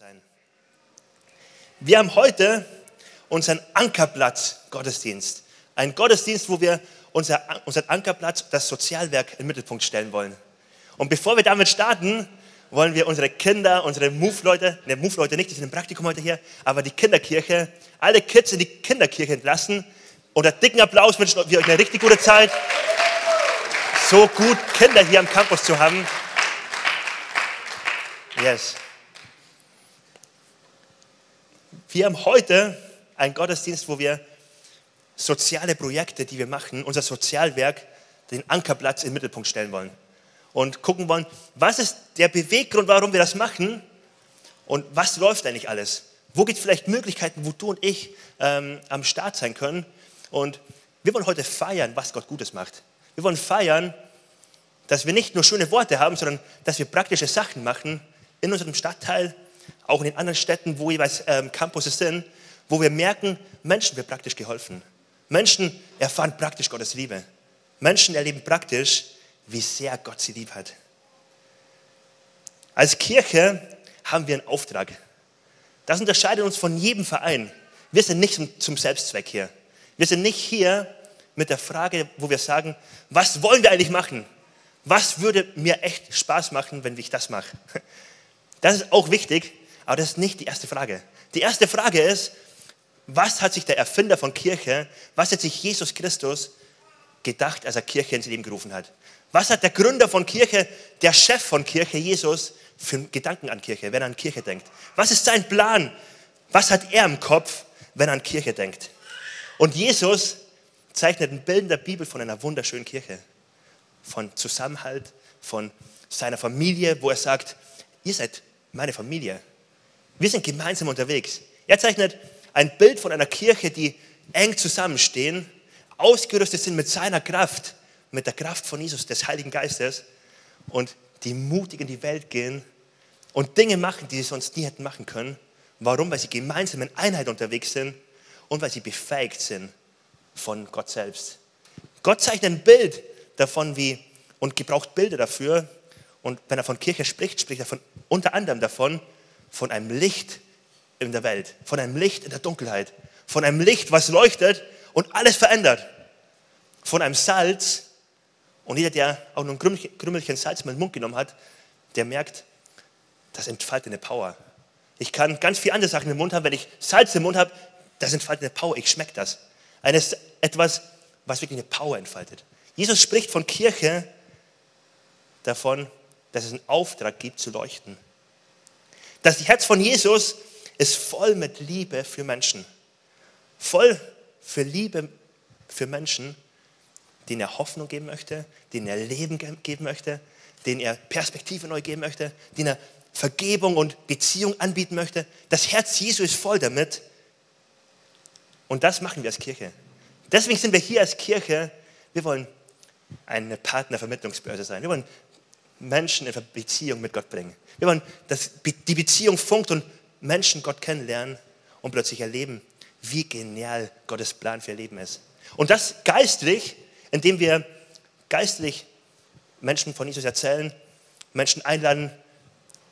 sein. Wir haben heute unseren Ankerplatz Gottesdienst. Ein Gottesdienst, wo wir unser, unseren Ankerplatz, das Sozialwerk, in den Mittelpunkt stellen wollen. Und bevor wir damit starten, wollen wir unsere Kinder, unsere Move-Leute, ne, Move-Leute nicht, die sind im Praktikum heute hier, aber die Kinderkirche, alle Kids in die Kinderkirche entlassen. Unter dicken Applaus wünschen wir euch eine richtig gute Zeit. So gut, Kinder hier am Campus zu haben. Yes. Wir haben heute einen Gottesdienst, wo wir soziale Projekte, die wir machen, unser Sozialwerk, den Ankerplatz in den Mittelpunkt stellen wollen. Und gucken wollen, was ist der Beweggrund, warum wir das machen und was läuft eigentlich alles. Wo gibt es vielleicht Möglichkeiten, wo du und ich ähm, am Start sein können. Und wir wollen heute feiern, was Gott Gutes macht. Wir wollen feiern, dass wir nicht nur schöne Worte haben, sondern dass wir praktische Sachen machen in unserem Stadtteil, auch in den anderen Städten, wo jeweils ähm, Campuses sind, wo wir merken, Menschen wird praktisch geholfen. Menschen erfahren praktisch Gottes Liebe. Menschen erleben praktisch, wie sehr Gott sie lieb hat. Als Kirche haben wir einen Auftrag. Das unterscheidet uns von jedem Verein. Wir sind nicht zum Selbstzweck hier. Wir sind nicht hier mit der Frage, wo wir sagen, was wollen wir eigentlich machen? Was würde mir echt Spaß machen, wenn ich das mache? Das ist auch wichtig, aber das ist nicht die erste Frage. Die erste Frage ist, was hat sich der Erfinder von Kirche, was hat sich Jesus Christus gedacht, als er Kirche ins Leben gerufen hat? Was hat der Gründer von Kirche, der Chef von Kirche, Jesus, für Gedanken an Kirche, wenn er an Kirche denkt? Was ist sein Plan? Was hat er im Kopf, wenn er an Kirche denkt? Und Jesus zeichnet ein Bild in der Bibel von einer wunderschönen Kirche, von Zusammenhalt, von seiner Familie, wo er sagt, ihr seid meine Familie. Wir sind gemeinsam unterwegs. Er zeichnet ein Bild von einer Kirche, die eng zusammenstehen, ausgerüstet sind mit seiner Kraft, mit der Kraft von Jesus, des Heiligen Geistes und die mutig in die Welt gehen und Dinge machen, die sie sonst nie hätten machen können. Warum? Weil sie gemeinsam in Einheit unterwegs sind und weil sie befähigt sind von Gott selbst. Gott zeichnet ein Bild davon, wie und gebraucht Bilder dafür. Und wenn er von Kirche spricht, spricht er von, unter anderem davon, von einem Licht in der Welt, von einem Licht in der Dunkelheit, von einem Licht, was leuchtet und alles verändert, von einem Salz. Und jeder, der auch nur ein Krümmelchen Salz in den Mund genommen hat, der merkt, das entfaltet eine Power. Ich kann ganz viele andere Sachen im Mund haben, wenn ich Salz im Mund habe, das entfaltet eine Power, ich schmecke das. Eines, etwas, was wirklich eine Power entfaltet. Jesus spricht von Kirche davon, dass es einen Auftrag gibt zu leuchten. Das Herz von Jesus ist voll mit Liebe für Menschen. Voll für Liebe für Menschen, denen er Hoffnung geben möchte, denen er Leben geben möchte, denen er Perspektive neu geben möchte, denen er Vergebung und Beziehung anbieten möchte. Das Herz Jesu ist voll damit. Und das machen wir als Kirche. Deswegen sind wir hier als Kirche. Wir wollen eine Partnervermittlungsbörse sein. Wir wollen Menschen in Beziehung mit Gott bringen. Wir wollen, dass die Beziehung funkt und Menschen Gott kennenlernen und plötzlich erleben, wie genial Gottes Plan für ihr Leben ist. Und das geistlich, indem wir geistlich Menschen von Jesus erzählen, Menschen einladen,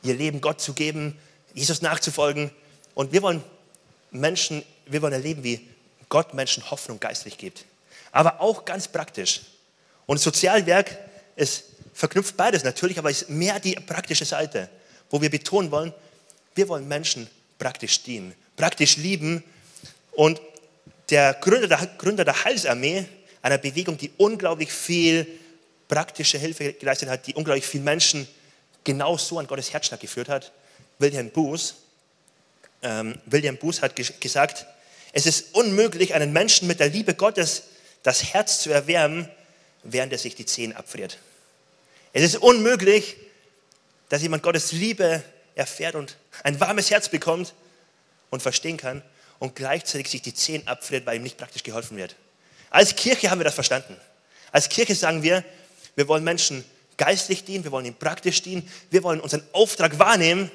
ihr Leben Gott zu geben, Jesus nachzufolgen. Und wir wollen Menschen, wir wollen erleben, wie Gott Menschen Hoffnung geistlich gibt. Aber auch ganz praktisch. Und Sozialwerk ist verknüpft beides natürlich, aber ist mehr die praktische Seite, wo wir betonen wollen, wir wollen Menschen praktisch dienen, praktisch lieben. Und der Gründer der, Gründer der Heilsarmee, einer Bewegung, die unglaublich viel praktische Hilfe geleistet hat, die unglaublich viele Menschen genau so an Gottes Herzschlag geführt hat, William Booth, ähm, William Booth hat gesagt, es ist unmöglich, einen Menschen mit der Liebe Gottes das Herz zu erwärmen, während er sich die Zehen abfriert. Es ist unmöglich, dass jemand Gottes Liebe erfährt und ein warmes Herz bekommt und verstehen kann und gleichzeitig sich die Zehen abfriert, weil ihm nicht praktisch geholfen wird. Als Kirche haben wir das verstanden. Als Kirche sagen wir, wir wollen Menschen geistlich dienen, wir wollen ihnen praktisch dienen, wir wollen unseren Auftrag wahrnehmen,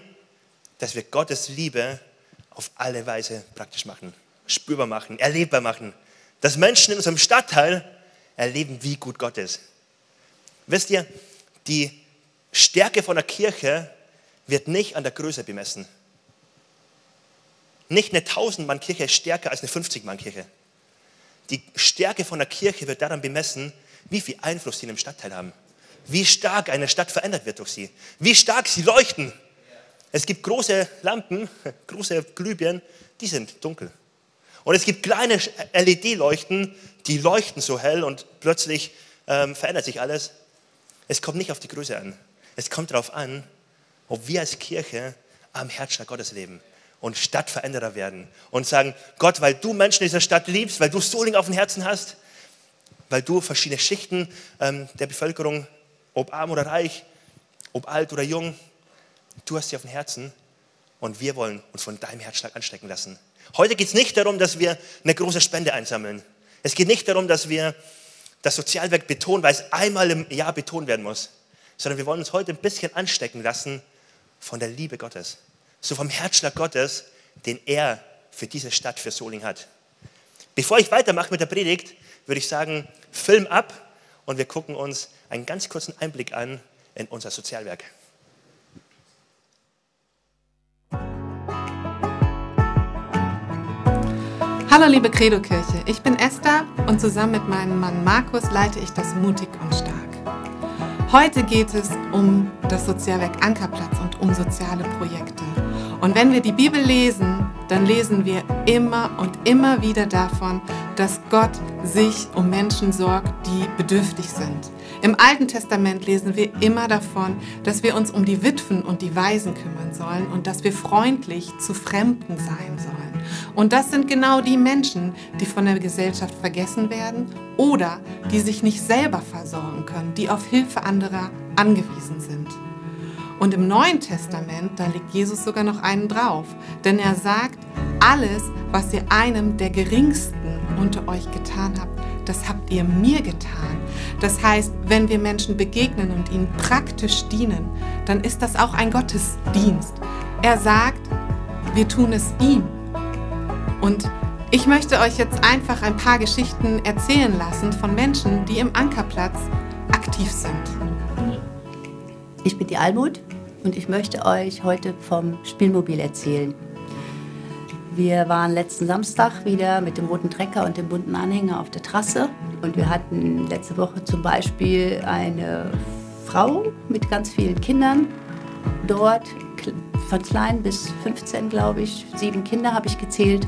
dass wir Gottes Liebe auf alle Weise praktisch machen, spürbar machen, erlebbar machen. Dass Menschen in unserem Stadtteil erleben, wie gut Gott ist. Wisst ihr, die Stärke von der Kirche wird nicht an der Größe bemessen. Nicht eine 1000-Mann-Kirche ist stärker als eine 50-Mann-Kirche. Die Stärke von der Kirche wird daran bemessen, wie viel Einfluss sie in einem Stadtteil haben. Wie stark eine Stadt verändert wird durch sie. Wie stark sie leuchten. Es gibt große Lampen, große Glühbirnen, die sind dunkel. Und es gibt kleine LED-Leuchten, die leuchten so hell und plötzlich ähm, verändert sich alles. Es kommt nicht auf die Größe an. Es kommt darauf an, ob wir als Kirche am Herzschlag Gottes leben und Stadtveränderer werden und sagen, Gott, weil du Menschen in dieser Stadt liebst, weil du Soling auf dem Herzen hast, weil du verschiedene Schichten ähm, der Bevölkerung, ob arm oder reich, ob alt oder jung, du hast sie auf dem Herzen und wir wollen uns von deinem Herzschlag anstecken lassen. Heute geht es nicht darum, dass wir eine große Spende einsammeln. Es geht nicht darum, dass wir das Sozialwerk betonen, weil es einmal im Jahr betont werden muss, sondern wir wollen uns heute ein bisschen anstecken lassen von der Liebe Gottes, so vom Herzschlag Gottes, den er für diese Stadt, für Soling hat. Bevor ich weitermache mit der Predigt, würde ich sagen, Film ab und wir gucken uns einen ganz kurzen Einblick an in unser Sozialwerk. Hallo liebe Credo-Kirche, ich bin Esther und zusammen mit meinem Mann Markus leite ich das Mutig und Stark. Heute geht es um das Sozialwerk Ankerplatz und um soziale Projekte. Und wenn wir die Bibel lesen, dann lesen wir immer und immer wieder davon, dass Gott sich um Menschen sorgt, die bedürftig sind. Im Alten Testament lesen wir immer davon, dass wir uns um die Witwen und die Waisen kümmern sollen und dass wir freundlich zu Fremden sein sollen. Und das sind genau die Menschen, die von der Gesellschaft vergessen werden oder die sich nicht selber versorgen können, die auf Hilfe anderer angewiesen sind. Und im Neuen Testament, da legt Jesus sogar noch einen drauf, denn er sagt, alles, was ihr einem der geringsten unter euch getan habt, das habt ihr mir getan. Das heißt, wenn wir Menschen begegnen und ihnen praktisch dienen, dann ist das auch ein Gottesdienst. Er sagt, wir tun es ihm und ich möchte euch jetzt einfach ein paar Geschichten erzählen lassen von Menschen, die im Ankerplatz aktiv sind. Ich bin die Almut und ich möchte euch heute vom Spielmobil erzählen. Wir waren letzten Samstag wieder mit dem roten Trecker und dem bunten Anhänger auf der Trasse und wir hatten letzte Woche zum Beispiel eine Frau mit ganz vielen Kindern dort, von klein bis 15, glaube ich. Sieben Kinder habe ich gezählt.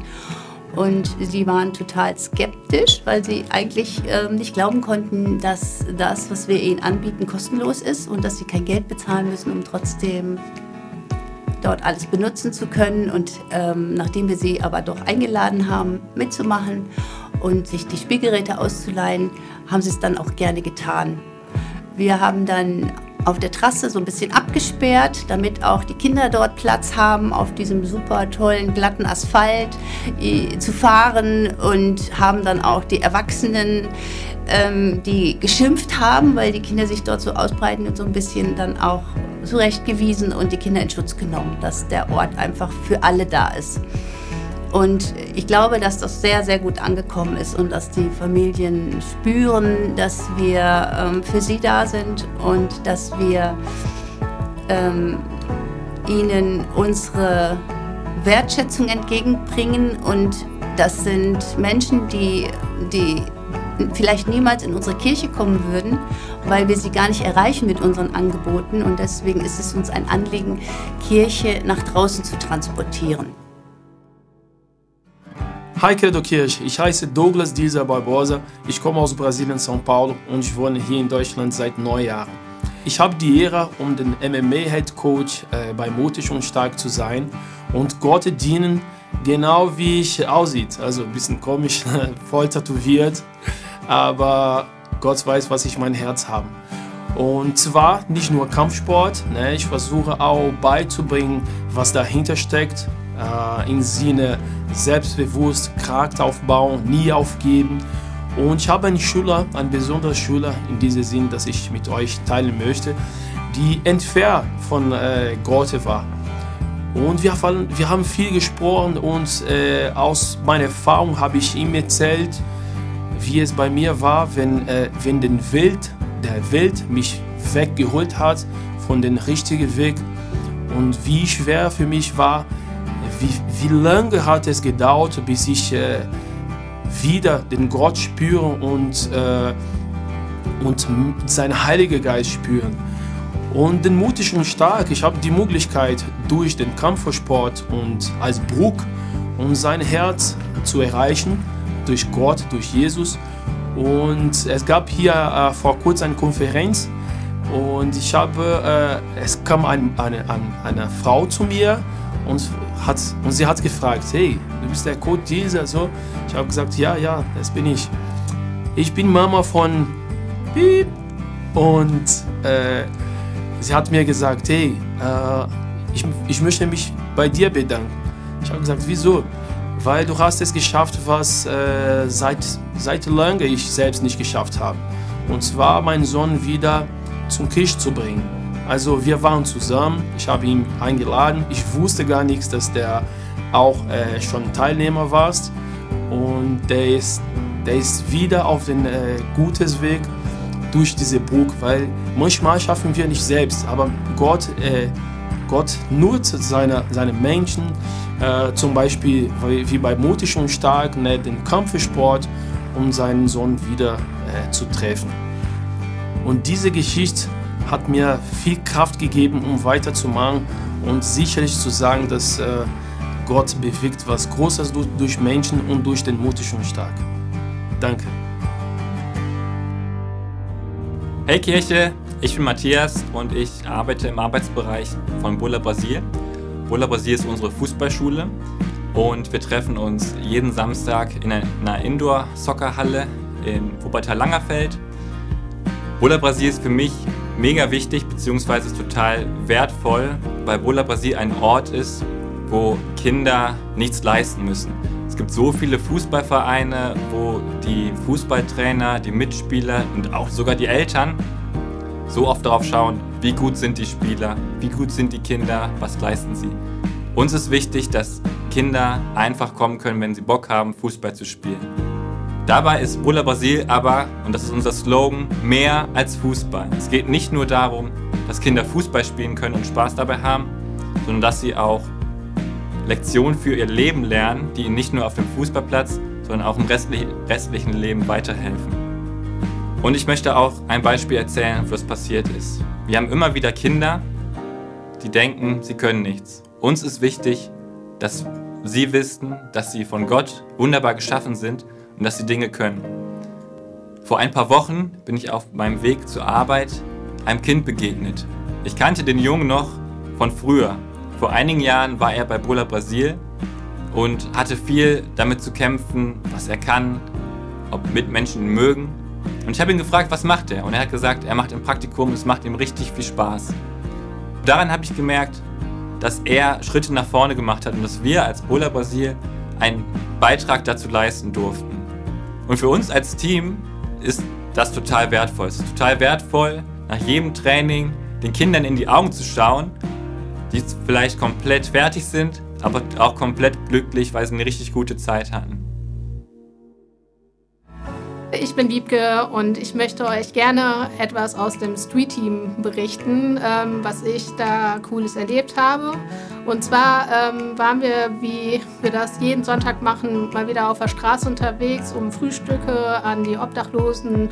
Und sie waren total skeptisch, weil sie eigentlich äh, nicht glauben konnten, dass das, was wir ihnen anbieten, kostenlos ist und dass sie kein Geld bezahlen müssen, um trotzdem dort alles benutzen zu können. Und ähm, nachdem wir sie aber doch eingeladen haben, mitzumachen und sich die Spielgeräte auszuleihen, haben sie es dann auch gerne getan. Wir haben dann auf der Trasse so ein bisschen abgesperrt, damit auch die Kinder dort Platz haben, auf diesem super tollen glatten Asphalt äh, zu fahren und haben dann auch die Erwachsenen, ähm, die geschimpft haben, weil die Kinder sich dort so ausbreiten und so ein bisschen dann auch zurechtgewiesen und die Kinder in Schutz genommen, dass der Ort einfach für alle da ist. Und ich glaube, dass das sehr, sehr gut angekommen ist und dass die Familien spüren, dass wir ähm, für sie da sind und dass wir ähm, ihnen unsere Wertschätzung entgegenbringen. Und das sind Menschen, die, die vielleicht niemals in unsere Kirche kommen würden, weil wir sie gar nicht erreichen mit unseren Angeboten. Und deswegen ist es uns ein Anliegen, Kirche nach draußen zu transportieren. Hi Credo Kirche, ich heiße Douglas Diza Barbosa, ich komme aus Brasilien, São Paulo und ich wohne hier in Deutschland seit neun Jahren. Ich habe die Ehre, um den MMA Head Coach äh, bei Mutig und Stark zu sein und Gott dienen, genau wie ich aussieht. Also ein bisschen komisch, voll tätowiert, aber Gott weiß, was ich mein Herz habe. Und zwar nicht nur Kampfsport, ne, ich versuche auch beizubringen, was dahinter steckt äh, im Sinne selbstbewusst, Charakter aufbauen, nie aufgeben. Und ich habe einen Schüler, einen besonderen Schüler in diesem Sinn, dass ich mit euch teilen möchte, die entfernt von äh, Grotte war. Und wir, wir haben viel gesprochen und äh, aus meiner Erfahrung habe ich ihm erzählt, wie es bei mir war, wenn, äh, wenn den Welt, der Welt mich weggeholt hat von dem richtigen Weg und wie schwer für mich war, wie, wie lange hat es gedauert, bis ich äh, wieder den Gott spüre und, äh, und seinen Heiligen Geist spüren. Und den mutig und stark, ich habe die Möglichkeit, durch den Kampfsport und als Bruck um sein Herz zu erreichen, durch Gott, durch Jesus. Und es gab hier äh, vor kurzem eine Konferenz und ich habe, äh, es kam ein, eine, eine, eine, Frau zu mir und, hat, und sie hat gefragt, hey, du bist der Code dieser, so. Ich habe gesagt, ja, ja, das bin ich. Ich bin Mama von Piep. Und äh, sie hat mir gesagt, hey, äh, ich, ich möchte mich bei dir bedanken. Ich habe gesagt, wieso? Weil du hast es geschafft, was äh, seit, seit lange ich selbst nicht geschafft habe. Und zwar meinen Sohn wieder zum Tisch zu bringen. Also wir waren zusammen, ich habe ihn eingeladen. Ich wusste gar nichts, dass der auch äh, schon Teilnehmer war. Und der ist, der ist wieder auf den äh, gutes Weg durch diese Burg, weil manchmal schaffen wir nicht selbst, aber Gott, äh, Gott nutzt seine, seine Menschen, äh, zum Beispiel wie bei Mutig und Stark, ne, den Kampfsport, um seinen Sohn wieder äh, zu treffen. Und diese Geschichte hat mir viel Kraft gegeben, um weiterzumachen und sicherlich zu sagen, dass äh, Gott bewegt was Großes durch Menschen und durch den Mutig und Stark. Danke. Hey Kirche, ich bin Matthias und ich arbeite im Arbeitsbereich von Bulla Brasil. Bulla Brasil ist unsere Fußballschule und wir treffen uns jeden Samstag in einer Indoor-Soccerhalle in Wuppertal-Langerfeld. Bulla Brasil ist für mich mega wichtig bzw. total wertvoll, weil Bulla Brasil ein Ort ist, wo Kinder nichts leisten müssen. Es gibt so viele Fußballvereine, wo die Fußballtrainer, die Mitspieler und auch sogar die Eltern so oft darauf schauen, wie gut sind die Spieler, wie gut sind die Kinder, was leisten sie. Uns ist wichtig, dass Kinder einfach kommen können, wenn sie Bock haben, Fußball zu spielen. Dabei ist Bulla Brasil aber, und das ist unser Slogan, mehr als Fußball. Es geht nicht nur darum, dass Kinder Fußball spielen können und Spaß dabei haben, sondern dass sie auch Lektionen für ihr Leben lernen, die ihnen nicht nur auf dem Fußballplatz, sondern auch im restlichen Leben weiterhelfen. Und ich möchte auch ein Beispiel erzählen, was passiert ist. Wir haben immer wieder Kinder, die denken, sie können nichts. Uns ist wichtig, dass sie wissen, dass sie von Gott wunderbar geschaffen sind und dass sie Dinge können. Vor ein paar Wochen bin ich auf meinem Weg zur Arbeit einem Kind begegnet. Ich kannte den Jungen noch von früher. Vor einigen Jahren war er bei Bola Brasil und hatte viel damit zu kämpfen, was er kann, ob Mitmenschen ihn mögen. Und ich habe ihn gefragt, was macht er? Und er hat gesagt, er macht ein Praktikum, es macht ihm richtig viel Spaß. Daran habe ich gemerkt, dass er Schritte nach vorne gemacht hat und dass wir als Bola Brasil einen Beitrag dazu leisten durften. Und für uns als Team ist das total wertvoll. Es ist total wertvoll, nach jedem Training den Kindern in die Augen zu schauen die vielleicht komplett fertig sind, aber auch komplett glücklich, weil sie eine richtig gute Zeit hatten. Ich bin Wiebke und ich möchte euch gerne etwas aus dem Street Team berichten, ähm, was ich da Cooles erlebt habe. Und zwar ähm, waren wir, wie wir das jeden Sonntag machen, mal wieder auf der Straße unterwegs, um Frühstücke an die Obdachlosen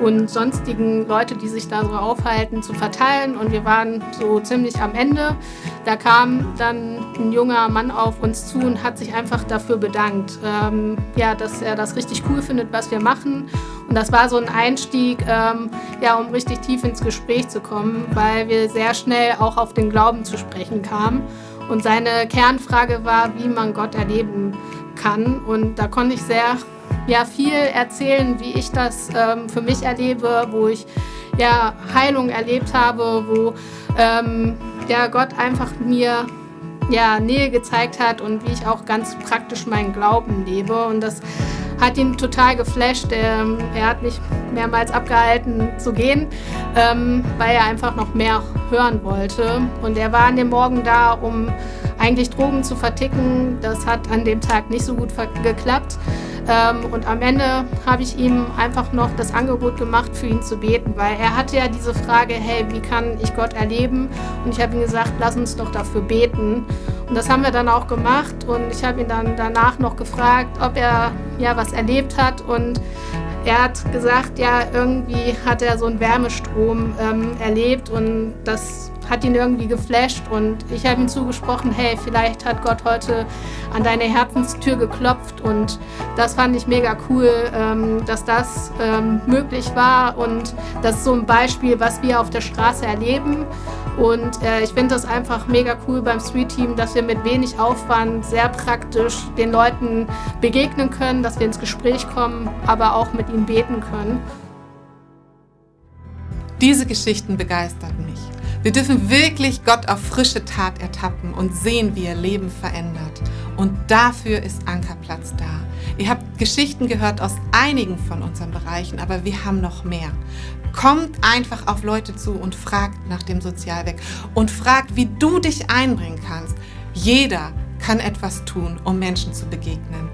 und sonstigen Leute, die sich da so aufhalten, zu verteilen. Und wir waren so ziemlich am Ende. Da kam dann ein junger Mann auf uns zu und hat sich einfach dafür bedankt, ähm, ja, dass er das richtig cool findet, was wir machen. Und das war so ein Einstieg, ähm, ja, um richtig tief ins Gespräch zu kommen, weil wir sehr schnell auch auf den Glauben zu sprechen kamen. Und seine Kernfrage war, wie man Gott erleben kann. Und da konnte ich sehr ja, viel erzählen, wie ich das ähm, für mich erlebe, wo ich ja, Heilung erlebt habe, wo ähm, ja, Gott einfach mir ja, Nähe gezeigt hat und wie ich auch ganz praktisch meinen Glauben lebe. Und das hat ihn total geflasht. Er, er hat mich mehrmals abgehalten zu gehen, ähm, weil er einfach noch mehr hören wollte. Und er war an dem Morgen da, um eigentlich Drogen zu verticken. Das hat an dem Tag nicht so gut geklappt. Ähm, und am Ende habe ich ihm einfach noch das Angebot gemacht, für ihn zu beten, weil er hatte ja diese Frage, hey, wie kann ich Gott erleben? Und ich habe ihm gesagt, lass uns doch dafür beten. Und das haben wir dann auch gemacht und ich habe ihn dann danach noch gefragt, ob er ja was erlebt hat und er hat gesagt, ja, irgendwie hat er so einen Wärmestrom ähm, erlebt und das hat ihn irgendwie geflasht und ich habe ihm zugesprochen, hey, vielleicht hat Gott heute an deine Herzenstür geklopft und das fand ich mega cool, ähm, dass das ähm, möglich war und das ist so ein Beispiel, was wir auf der Straße erleben und äh, ich finde das einfach mega cool beim Street Team, dass wir mit wenig Aufwand sehr praktisch den Leuten begegnen können, dass wir ins Gespräch kommen, aber auch mit ihnen beten können. Diese Geschichten begeisterten mich. Wir dürfen wirklich Gott auf frische Tat ertappen und sehen, wie er Leben verändert. Und dafür ist Ankerplatz da. Ihr habt Geschichten gehört aus einigen von unseren Bereichen, aber wir haben noch mehr. Kommt einfach auf Leute zu und fragt nach dem Sozialwerk und fragt, wie du dich einbringen kannst. Jeder kann etwas tun, um Menschen zu begegnen.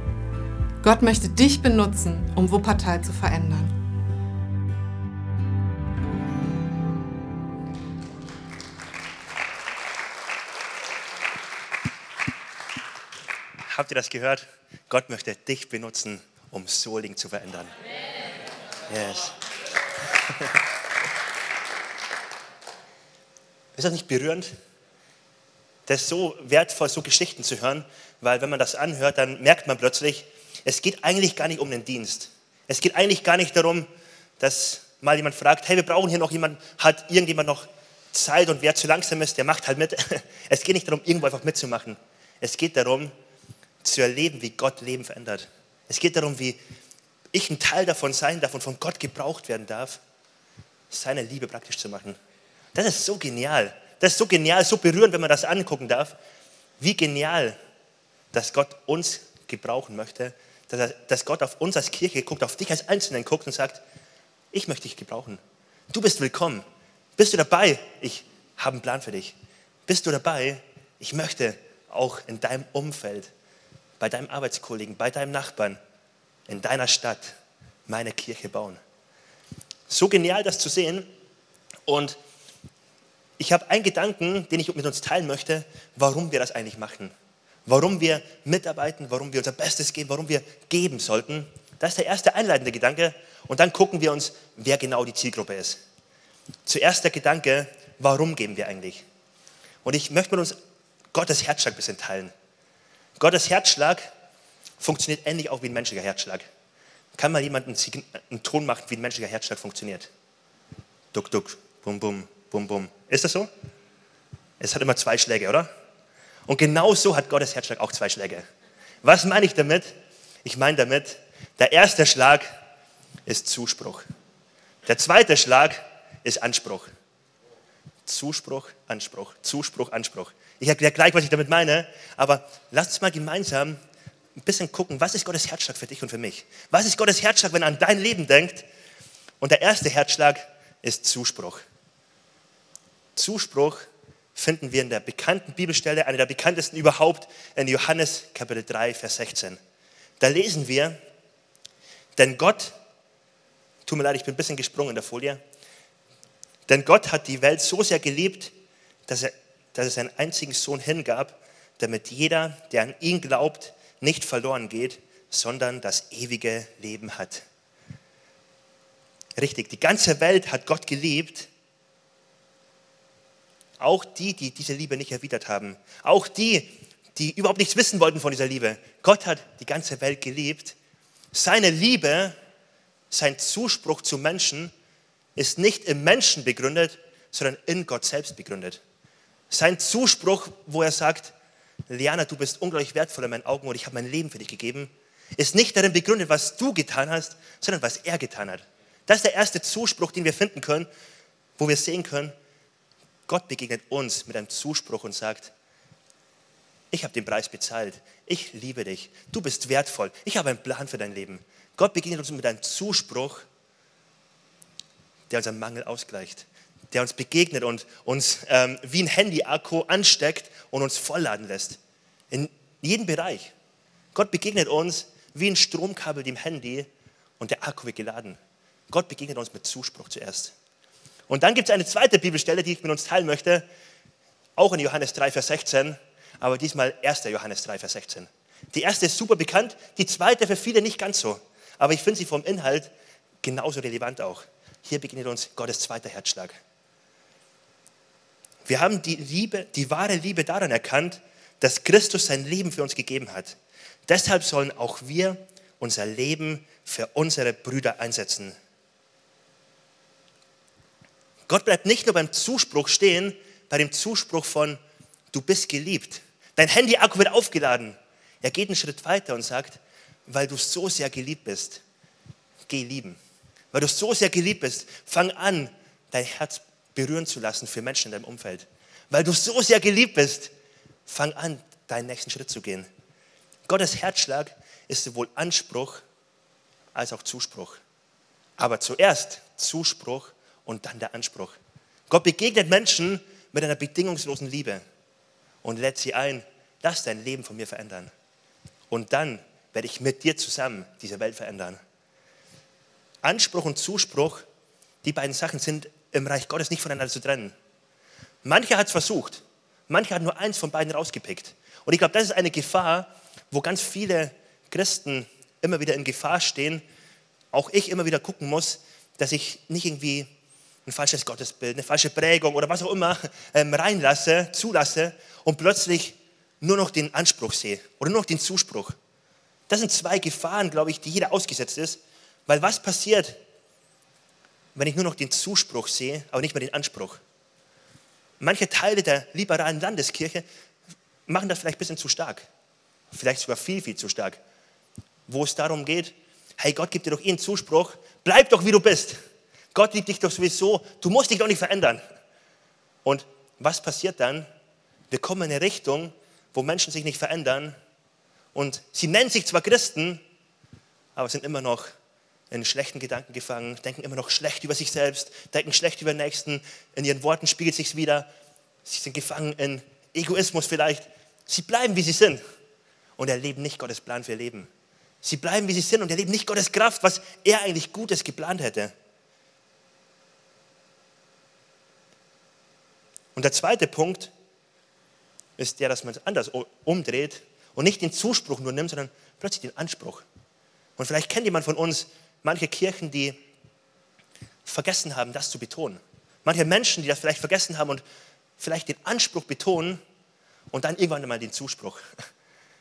Gott möchte dich benutzen, um Wuppertal zu verändern. Habt ihr das gehört? Gott möchte dich benutzen, um Soling zu verändern. Yes. Ist das nicht berührend? Das ist so wertvoll, so Geschichten zu hören, weil wenn man das anhört, dann merkt man plötzlich, es geht eigentlich gar nicht um den Dienst. Es geht eigentlich gar nicht darum, dass mal jemand fragt, hey, wir brauchen hier noch jemanden, hat irgendjemand noch Zeit und wer zu langsam ist, der macht halt mit. Es geht nicht darum, irgendwo einfach mitzumachen. Es geht darum, zu erleben, wie Gott Leben verändert. Es geht darum, wie ich ein Teil davon sein darf und von Gott gebraucht werden darf, seine Liebe praktisch zu machen. Das ist so genial. Das ist so genial, so berührend, wenn man das angucken darf. Wie genial, dass Gott uns gebrauchen möchte, dass, Gott auf uns als Kirche guckt, auf dich als Einzelnen guckt und sagt, ich möchte dich gebrauchen. Du bist willkommen. Bist du dabei? Ich habe einen Plan für dich. Bist du dabei? Ich möchte auch in deinem Umfeld bei deinem Arbeitskollegen, bei deinem Nachbarn, in deiner Stadt meine Kirche bauen. So genial, das zu sehen. Und ich habe einen Gedanken, den ich mit uns teilen möchte, warum wir das eigentlich machen. Warum wir mitarbeiten, warum wir unser Bestes geben, warum wir geben sollten. Das ist der erste einleitende Gedanke. Und dann gucken wir uns, wer genau die Zielgruppe ist. Zuerst der Gedanke, warum geben wir eigentlich? Und ich möchte mit uns Gottes Herzschlag ein bisschen teilen. Gottes Herzschlag funktioniert ähnlich auch wie ein menschlicher Herzschlag. Kann mal jemand einen, einen Ton machen, wie ein menschlicher Herzschlag funktioniert? Duck, duck, bum, bum, bum, bum. Ist das so? Es hat immer zwei Schläge, oder? Und genau so hat Gottes Herzschlag auch zwei Schläge. Was meine ich damit? Ich meine damit, der erste Schlag ist Zuspruch. Der zweite Schlag ist Anspruch. Zuspruch, Anspruch, Zuspruch, Anspruch. Ich erkläre gleich, was ich damit meine, aber lasst uns mal gemeinsam ein bisschen gucken, was ist Gottes Herzschlag für dich und für mich? Was ist Gottes Herzschlag, wenn er an dein Leben denkt? Und der erste Herzschlag ist Zuspruch. Zuspruch finden wir in der bekannten Bibelstelle, eine der bekanntesten überhaupt, in Johannes Kapitel 3, Vers 16. Da lesen wir, denn Gott, tut mir leid, ich bin ein bisschen gesprungen in der Folie, denn Gott hat die Welt so sehr geliebt, dass er, dass er seinen einzigen Sohn hingab, damit jeder, der an ihn glaubt, nicht verloren geht, sondern das ewige Leben hat. Richtig, die ganze Welt hat Gott geliebt. Auch die, die diese Liebe nicht erwidert haben. Auch die, die überhaupt nichts wissen wollten von dieser Liebe. Gott hat die ganze Welt geliebt. Seine Liebe, sein Zuspruch zu Menschen ist nicht im Menschen begründet, sondern in Gott selbst begründet. Sein Zuspruch, wo er sagt, Liana, du bist unglaublich wertvoll in meinen Augen und ich habe mein Leben für dich gegeben, ist nicht darin begründet, was du getan hast, sondern was er getan hat. Das ist der erste Zuspruch, den wir finden können, wo wir sehen können, Gott begegnet uns mit einem Zuspruch und sagt, ich habe den Preis bezahlt, ich liebe dich, du bist wertvoll, ich habe einen Plan für dein Leben. Gott begegnet uns mit einem Zuspruch, der unseren Mangel ausgleicht, der uns begegnet und uns ähm, wie ein Handy-Akku ansteckt und uns vollladen lässt. In jedem Bereich. Gott begegnet uns wie ein Stromkabel dem Handy und der Akku wird geladen. Gott begegnet uns mit Zuspruch zuerst. Und dann gibt es eine zweite Bibelstelle, die ich mit uns teilen möchte, auch in Johannes 3, Vers 16, aber diesmal 1. Johannes 3, Vers 16. Die erste ist super bekannt, die zweite für viele nicht ganz so. Aber ich finde sie vom Inhalt genauso relevant auch. Hier begegnet uns Gottes zweiter Herzschlag. Wir haben die Liebe, die wahre Liebe daran erkannt, dass Christus sein Leben für uns gegeben hat. Deshalb sollen auch wir unser Leben für unsere Brüder einsetzen. Gott bleibt nicht nur beim Zuspruch stehen, bei dem Zuspruch von, du bist geliebt. Dein Handy-Akku wird aufgeladen. Er geht einen Schritt weiter und sagt, weil du so sehr geliebt bist, geh lieben. Weil du so sehr geliebt bist, fang an, dein Herz berühren zu lassen für Menschen in deinem Umfeld. Weil du so sehr geliebt bist, fang an, deinen nächsten Schritt zu gehen. Gottes Herzschlag ist sowohl Anspruch als auch Zuspruch. Aber zuerst Zuspruch und dann der Anspruch. Gott begegnet Menschen mit einer bedingungslosen Liebe und lädt sie ein, lass dein Leben von mir verändern. Und dann werde ich mit dir zusammen diese Welt verändern. Anspruch und Zuspruch, die beiden Sachen sind im Reich Gottes nicht voneinander zu trennen. Mancher hat es versucht, mancher hat nur eins von beiden rausgepickt. Und ich glaube, das ist eine Gefahr, wo ganz viele Christen immer wieder in Gefahr stehen, auch ich immer wieder gucken muss, dass ich nicht irgendwie ein falsches Gottesbild, eine falsche Prägung oder was auch immer ähm, reinlasse, zulasse und plötzlich nur noch den Anspruch sehe oder nur noch den Zuspruch. Das sind zwei Gefahren, glaube ich, die jeder ausgesetzt ist. Weil was passiert, wenn ich nur noch den Zuspruch sehe, aber nicht mehr den Anspruch? Manche Teile der liberalen Landeskirche machen das vielleicht ein bisschen zu stark. Vielleicht sogar viel, viel zu stark. Wo es darum geht, hey, Gott gibt dir doch einen Zuspruch, bleib doch wie du bist. Gott liebt dich doch sowieso, du musst dich doch nicht verändern. Und was passiert dann? Wir kommen in eine Richtung, wo Menschen sich nicht verändern und sie nennen sich zwar Christen, aber sind immer noch in schlechten Gedanken gefangen, denken immer noch schlecht über sich selbst, denken schlecht über den Nächsten, in ihren Worten spiegelt sich wieder. Sie sind gefangen in Egoismus vielleicht. Sie bleiben, wie sie sind und erleben nicht Gottes Plan für ihr Leben. Sie bleiben, wie sie sind und erleben nicht Gottes Kraft, was er eigentlich Gutes geplant hätte. Und der zweite Punkt ist der, dass man es anders umdreht und nicht den Zuspruch nur nimmt, sondern plötzlich den Anspruch. Und vielleicht kennt jemand von uns manche Kirchen, die vergessen haben, das zu betonen. Manche Menschen, die das vielleicht vergessen haben und vielleicht den Anspruch betonen und dann irgendwann einmal den Zuspruch.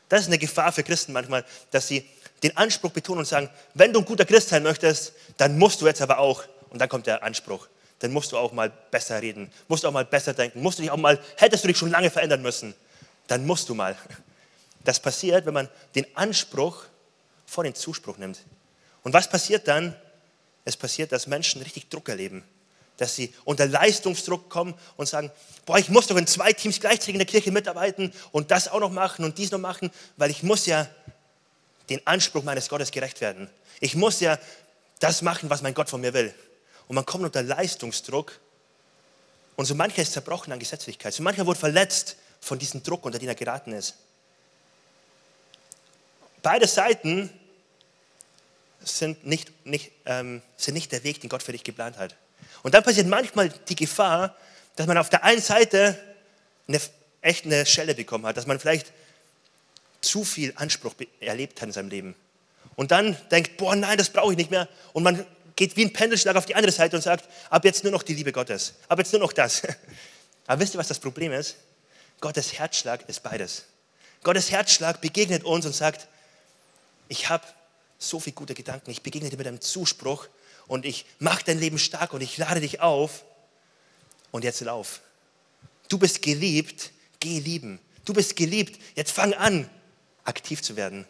Das ist eine Gefahr für Christen manchmal, dass sie den Anspruch betonen und sagen, wenn du ein guter Christ sein möchtest, dann musst du jetzt aber auch, und dann kommt der Anspruch, dann musst du auch mal besser reden, musst du auch mal besser denken, musst du dich auch mal, hättest du dich schon lange verändern müssen, dann musst du mal. Das passiert, wenn man den Anspruch vor den Zuspruch nimmt. Und was passiert dann? Es passiert, dass Menschen richtig Druck erleben, dass sie unter Leistungsdruck kommen und sagen, boah, ich muss doch in zwei Teams gleichzeitig in der Kirche mitarbeiten und das auch noch machen und dies noch machen, weil ich muss ja den Anspruch meines Gottes gerecht werden. Ich muss ja das machen, was mein Gott von mir will. Und man kommt unter Leistungsdruck. Und so mancher ist zerbrochen an Gesetzlichkeit. So mancher wurde verletzt von diesem Druck, unter den er geraten ist. Beide Seiten sind nicht, nicht, ähm, sind nicht der Weg, den Gott für dich geplant hat. Und dann passiert manchmal die Gefahr, dass man auf der einen Seite eine, echt eine Schelle bekommen hat, dass man vielleicht zu viel Anspruch erlebt hat in seinem Leben. Und dann denkt, boah, nein, das brauche ich nicht mehr. Und man geht wie ein Pendelschlag auf die andere Seite und sagt, ab jetzt nur noch die Liebe Gottes, ab jetzt nur noch das. Aber wisst ihr, was das Problem ist? Gottes Herzschlag ist beides. Gottes Herzschlag begegnet uns und sagt, ich habe so viele gute Gedanken, ich begegne dir mit einem Zuspruch und ich mache dein Leben stark und ich lade dich auf und jetzt lauf. Du bist geliebt, geh lieben. Du bist geliebt, jetzt fang an, aktiv zu werden.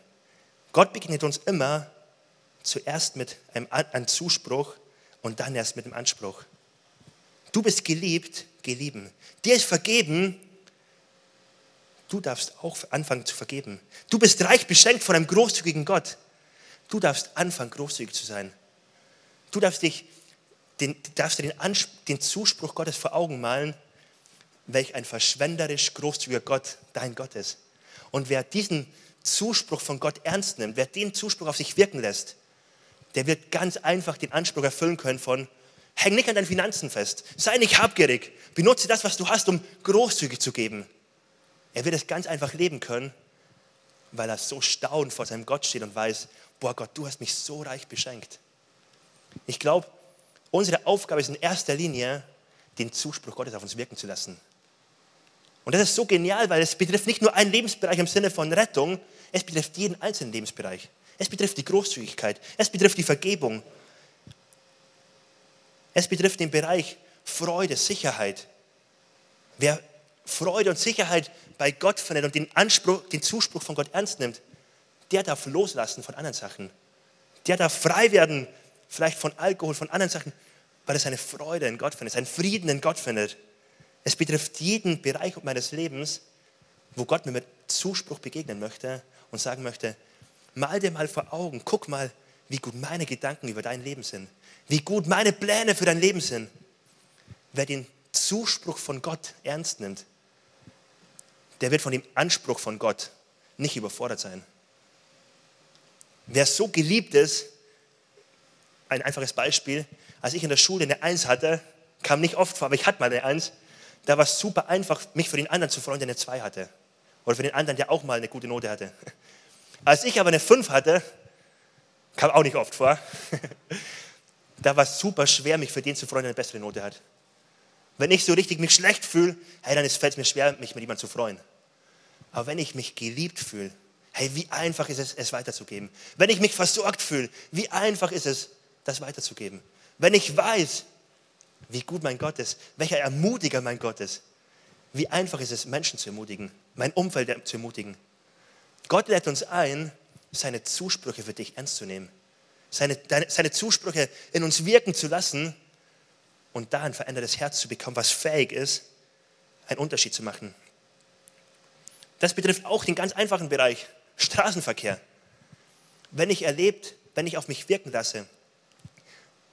Gott begegnet uns immer zuerst mit einem, einem Zuspruch und dann erst mit dem Anspruch. Du bist geliebt, gelieben. Dir ist vergeben, du darfst auch anfangen zu vergeben. Du bist reich beschenkt von einem großzügigen Gott. Du darfst anfangen, großzügig zu sein. Du darfst, dich, den, darfst dir den, den Zuspruch Gottes vor Augen malen, welch ein verschwenderisch großzügiger Gott dein Gott ist. Und wer diesen Zuspruch von Gott ernst nimmt, wer den Zuspruch auf sich wirken lässt, der wird ganz einfach den Anspruch erfüllen können von, häng nicht an deinen Finanzen fest, sei nicht habgierig, benutze das, was du hast, um großzügig zu geben. Er wird es ganz einfach leben können, weil er so staunend vor seinem Gott steht und weiß, boah Gott, du hast mich so reich beschenkt. Ich glaube, unsere Aufgabe ist in erster Linie, den Zuspruch Gottes auf uns wirken zu lassen. Und das ist so genial, weil es betrifft nicht nur einen Lebensbereich im Sinne von Rettung, es betrifft jeden einzelnen Lebensbereich. Es betrifft die Großzügigkeit, es betrifft die Vergebung, es betrifft den Bereich Freude, Sicherheit. Wer Freude und Sicherheit bei Gott findet und den, Anspruch, den Zuspruch von Gott ernst nimmt, der darf loslassen von anderen Sachen. Der darf frei werden, vielleicht von Alkohol, von anderen Sachen, weil er seine Freude in Gott findet, seinen Frieden in Gott findet. Es betrifft jeden Bereich meines Lebens, wo Gott mir mit Zuspruch begegnen möchte und sagen möchte, mal dir mal vor Augen, guck mal, wie gut meine Gedanken über dein Leben sind, wie gut meine Pläne für dein Leben sind. Wer den Zuspruch von Gott ernst nimmt, der wird von dem Anspruch von Gott nicht überfordert sein. Wer so geliebt ist, ein einfaches Beispiel, als ich in der Schule eine Eins hatte, kam nicht oft vor, aber ich hatte mal eine Eins, da war es super einfach, mich für den anderen zu freuen, der eine 2 hatte. Oder für den anderen, der auch mal eine gute Note hatte. Als ich aber eine 5 hatte, kam auch nicht oft vor, da war es super schwer, mich für den zu freuen, der eine bessere Note hat. Wenn ich so richtig mich schlecht fühle, hey, dann fällt es mir schwer, mich mit jemandem zu freuen. Aber wenn ich mich geliebt fühle, hey, wie einfach ist es, es weiterzugeben. Wenn ich mich versorgt fühle, wie einfach ist es, das weiterzugeben. Wenn ich weiß, wie gut mein Gott ist, welcher Ermutiger mein Gott ist, wie einfach ist es, Menschen zu ermutigen, mein Umfeld zu ermutigen. Gott lädt uns ein, seine Zusprüche für dich ernst zu nehmen, seine, deine, seine Zusprüche in uns wirken zu lassen und da ein verändertes Herz zu bekommen, was fähig ist, einen Unterschied zu machen. Das betrifft auch den ganz einfachen Bereich Straßenverkehr. Wenn ich erlebt, wenn ich auf mich wirken lasse,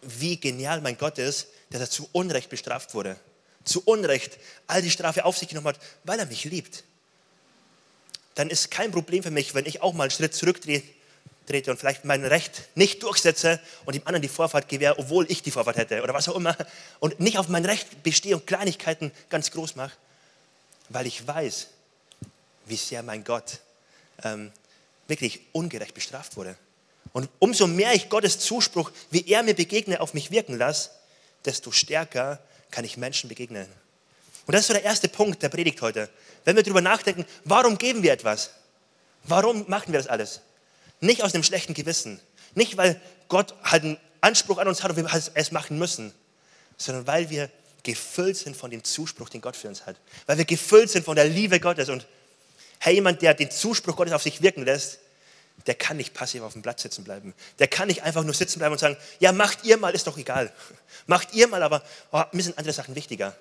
wie genial mein Gott ist, dass er zu Unrecht bestraft wurde. Zu Unrecht all die Strafe auf sich genommen hat, weil er mich liebt. Dann ist kein Problem für mich, wenn ich auch mal einen Schritt zurücktrete und vielleicht mein Recht nicht durchsetze und dem anderen die Vorfahrt gewähre, obwohl ich die Vorfahrt hätte oder was auch immer. Und nicht auf mein Recht bestehe und Kleinigkeiten ganz groß mache, weil ich weiß, wie sehr mein Gott ähm, wirklich ungerecht bestraft wurde. Und umso mehr ich Gottes Zuspruch, wie er mir begegne, auf mich wirken lasse, desto stärker kann ich Menschen begegnen. Und das ist so der erste Punkt der Predigt heute. Wenn wir darüber nachdenken, warum geben wir etwas? Warum machen wir das alles? Nicht aus einem schlechten Gewissen. Nicht, weil Gott halt einen Anspruch an uns hat und wir es machen müssen, sondern weil wir gefüllt sind von dem Zuspruch, den Gott für uns hat. Weil wir gefüllt sind von der Liebe Gottes. Und hey, jemand, der den Zuspruch Gottes auf sich wirken lässt, der kann nicht passiv auf dem Platz sitzen bleiben. Der kann nicht einfach nur sitzen bleiben und sagen, ja, macht ihr mal, ist doch egal. Macht ihr mal, aber oh, mir sind andere Sachen wichtiger.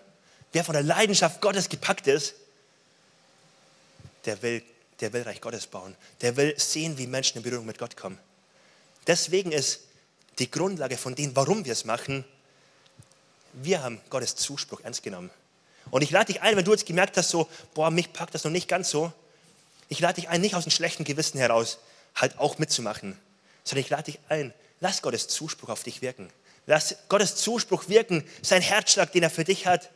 Wer von der Leidenschaft Gottes gepackt ist, der will, der will Reich Gottes bauen. Der will sehen, wie Menschen in Berührung mit Gott kommen. Deswegen ist die Grundlage von dem, warum wir es machen, wir haben Gottes Zuspruch ernst genommen. Und ich lade dich ein, wenn du jetzt gemerkt hast, so, boah, mich packt das noch nicht ganz so, ich lade dich ein, nicht aus einem schlechten Gewissen heraus, halt auch mitzumachen, sondern ich lade dich ein, lass Gottes Zuspruch auf dich wirken. Lass Gottes Zuspruch wirken, sein Herzschlag, den er für dich hat.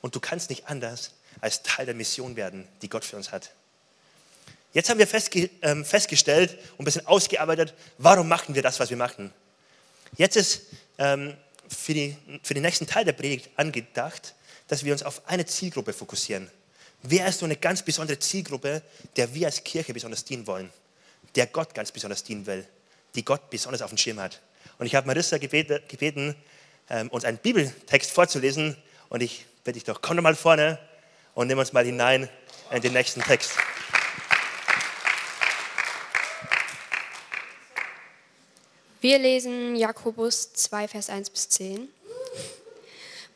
Und du kannst nicht anders als Teil der Mission werden, die Gott für uns hat. Jetzt haben wir festge äh, festgestellt und ein bisschen ausgearbeitet, warum machen wir das, was wir machen. Jetzt ist ähm, für, die, für den nächsten Teil der Predigt angedacht, dass wir uns auf eine Zielgruppe fokussieren. Wer ist so eine ganz besondere Zielgruppe, der wir als Kirche besonders dienen wollen? der Gott ganz besonders dienen will, die Gott besonders auf dem Schirm hat. Und ich habe Marissa gebeten, ähm, uns einen Bibeltext vorzulesen. Und ich bitte dich doch, komm doch mal vorne und nimm uns mal hinein in den nächsten Text. Wir lesen Jakobus 2, Vers 1 bis 10.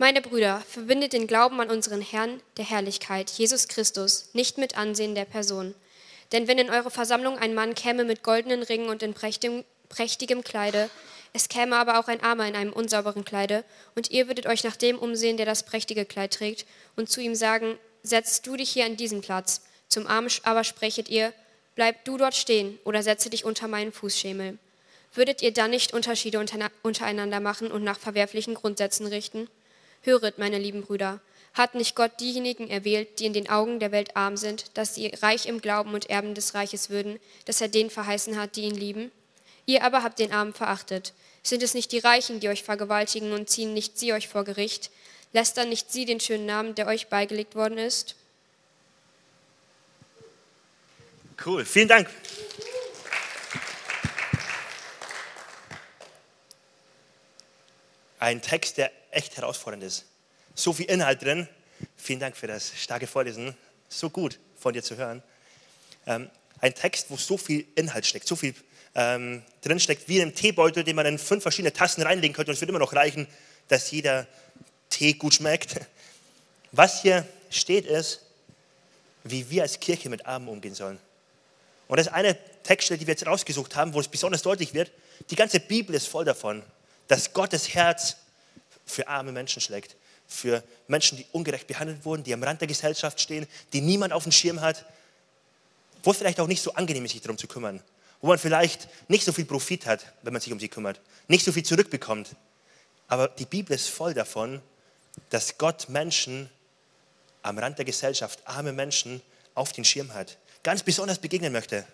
Meine Brüder, verbindet den Glauben an unseren Herrn der Herrlichkeit, Jesus Christus, nicht mit Ansehen der Person. Denn wenn in eure Versammlung ein Mann käme mit goldenen Ringen und in prächtigem, prächtigem Kleide, es käme aber auch ein Armer in einem unsauberen Kleide, und ihr würdet euch nach dem umsehen, der das prächtige Kleid trägt, und zu ihm sagen, setzt du dich hier an diesen Platz. Zum Armen aber sprechet ihr, Bleib du dort stehen oder setze dich unter meinen Fußschemel. Würdet ihr dann nicht Unterschiede untereinander machen und nach verwerflichen Grundsätzen richten? Höret, meine lieben Brüder, hat nicht Gott diejenigen erwählt, die in den Augen der Welt arm sind, dass sie reich im Glauben und Erben des Reiches würden, dass er denen verheißen hat, die ihn lieben? Ihr aber habt den Armen verachtet. Sind es nicht die Reichen, die euch vergewaltigen und ziehen nicht sie euch vor Gericht? Lästern nicht sie den schönen Namen, der euch beigelegt worden ist? Cool, vielen Dank. Ein Text, der echt herausfordernd ist. So viel Inhalt drin. Vielen Dank für das starke Vorlesen. So gut von dir zu hören. Ähm, ein Text, wo so viel Inhalt steckt, so viel ähm, drin steckt, wie in einem Teebeutel, den man in fünf verschiedene Tassen reinlegen könnte und es wird immer noch reichen, dass jeder Tee gut schmeckt. Was hier steht ist, wie wir als Kirche mit Armen umgehen sollen. Und das ist eine Textstelle, die wir jetzt rausgesucht haben, wo es besonders deutlich wird. Die ganze Bibel ist voll davon, dass Gottes Herz für arme Menschen schlägt. Für Menschen, die ungerecht behandelt wurden, die am Rand der Gesellschaft stehen, die niemand auf dem Schirm hat, wo es vielleicht auch nicht so angenehm ist, sich darum zu kümmern. Wo man vielleicht nicht so viel Profit hat, wenn man sich um sie kümmert. Nicht so viel zurückbekommt. Aber die Bibel ist voll davon, dass Gott Menschen am Rand der Gesellschaft, arme Menschen, auf den Schirm hat. Ganz besonders begegnen möchte.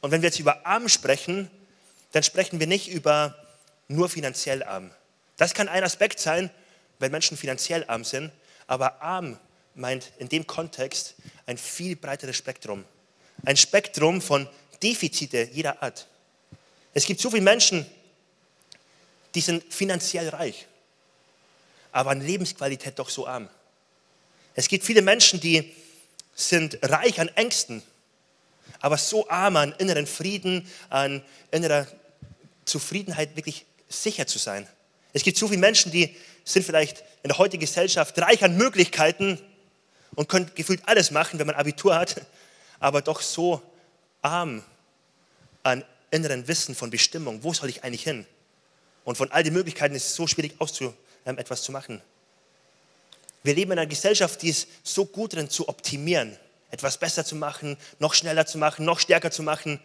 Und wenn wir jetzt über arm sprechen, dann sprechen wir nicht über nur finanziell arm. Das kann ein Aspekt sein, wenn Menschen finanziell arm sind, aber arm meint in dem Kontext ein viel breiteres Spektrum. Ein Spektrum von Defizite jeder Art. Es gibt so viele Menschen, die sind finanziell reich, aber an Lebensqualität doch so arm. Es gibt viele Menschen, die sind reich an Ängsten, aber so arm an inneren Frieden, an innerer Zufriedenheit, wirklich sicher zu sein. Es gibt so viele Menschen, die sind vielleicht in der heutigen Gesellschaft reich an Möglichkeiten und können gefühlt alles machen, wenn man Abitur hat, aber doch so arm an inneren Wissen von Bestimmung. Wo soll ich eigentlich hin? Und von all den Möglichkeiten ist es so schwierig, auszu, ähm, etwas zu machen. Wir leben in einer Gesellschaft, die ist so gut drin zu optimieren, etwas besser zu machen, noch schneller zu machen, noch stärker zu machen.